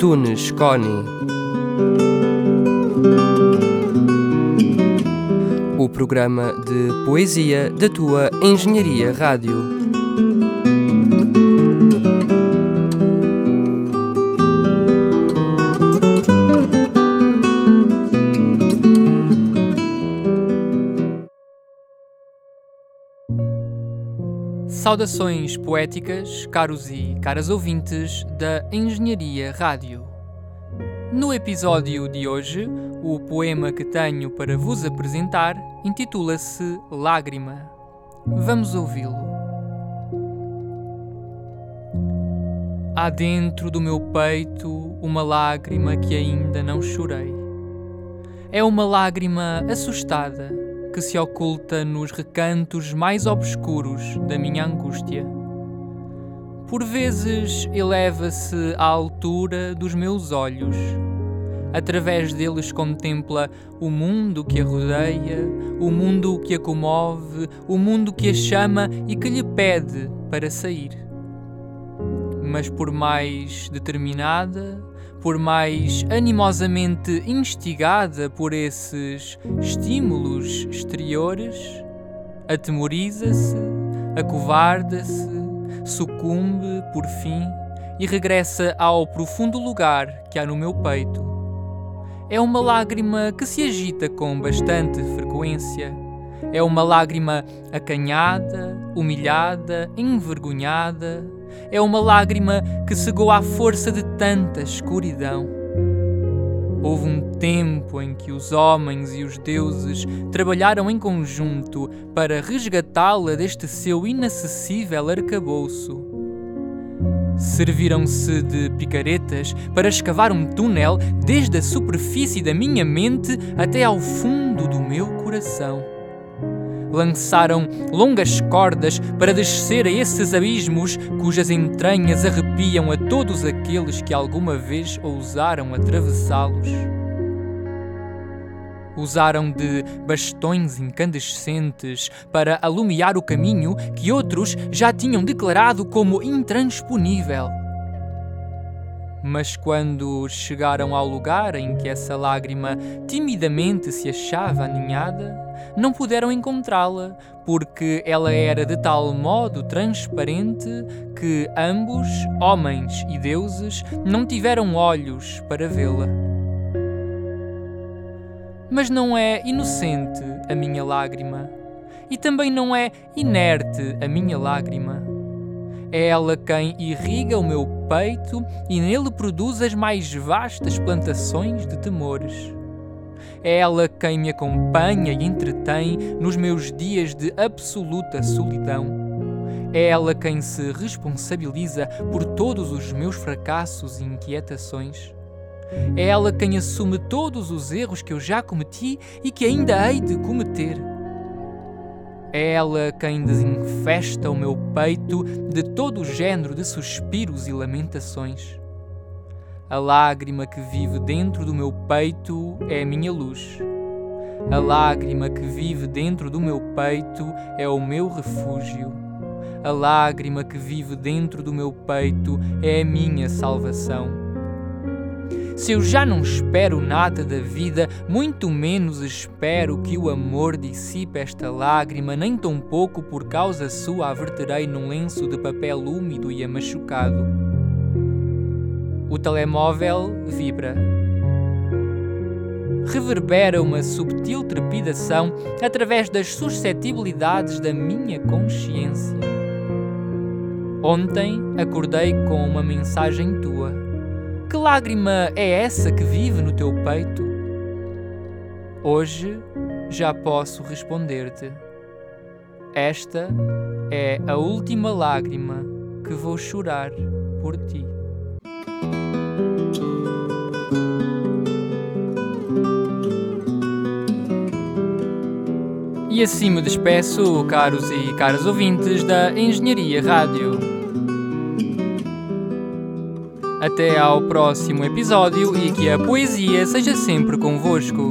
Tunes Coni. O programa de poesia da tua Engenharia Rádio. Saudações poéticas, caros e caras ouvintes da Engenharia Rádio. No episódio de hoje, o poema que tenho para vos apresentar intitula-se Lágrima. Vamos ouvi-lo. Há dentro do meu peito uma lágrima que ainda não chorei. É uma lágrima assustada que se oculta nos recantos mais obscuros da minha angústia. Por vezes eleva-se à altura dos meus olhos. Através deles contempla o mundo que a rodeia, o mundo que a comove, o mundo que a chama e que lhe pede para sair. Mas por mais determinada, por mais animosamente instigada por esses estímulos exteriores, atemoriza-se, acovarda-se, sucumbe, por fim, e regressa ao profundo lugar que há no meu peito. É uma lágrima que se agita com bastante frequência. É uma lágrima acanhada, humilhada, envergonhada, é uma lágrima que cegou à força de tanta escuridão. Houve um tempo em que os homens e os deuses trabalharam em conjunto para resgatá-la deste seu inacessível arcabouço. Serviram-se de picaretas para escavar um túnel desde a superfície da minha mente até ao fundo do meu coração lançaram longas cordas para descer a esses abismos cujas entranhas arrepiam a todos aqueles que alguma vez ousaram atravessá-los. Usaram de bastões incandescentes para alumiar o caminho que outros já tinham declarado como intransponível. Mas quando chegaram ao lugar em que essa lágrima timidamente se achava aninhada, não puderam encontrá-la, porque ela era de tal modo transparente que ambos, homens e deuses, não tiveram olhos para vê-la. Mas não é inocente a minha lágrima, e também não é inerte a minha lágrima. É ela quem irriga o meu peito e nele produz as mais vastas plantações de temores. É ela quem me acompanha e entretém nos meus dias de absoluta solidão. É ela quem se responsabiliza por todos os meus fracassos e inquietações. É ela quem assume todos os erros que eu já cometi e que ainda hei de cometer. É ela quem desinfesta o meu peito de todo o género de suspiros e lamentações. A lágrima que vive dentro do meu peito é a minha luz. A lágrima que vive dentro do meu peito é o meu refúgio. A lágrima que vive dentro do meu peito é a minha salvação. Se eu já não espero nada da vida, muito menos espero que o amor dissipe esta lágrima, nem tão pouco por causa sua a verterei num lenço de papel úmido e amachucado. O telemóvel vibra. Reverbera uma subtil trepidação através das suscetibilidades da minha consciência. Ontem acordei com uma mensagem tua. Que lágrima é essa que vive no teu peito? Hoje já posso responder-te. Esta é a última lágrima que vou chorar por ti. E assim me despeço, caros e caras ouvintes da Engenharia Rádio. Até ao próximo episódio e que a poesia seja sempre convosco.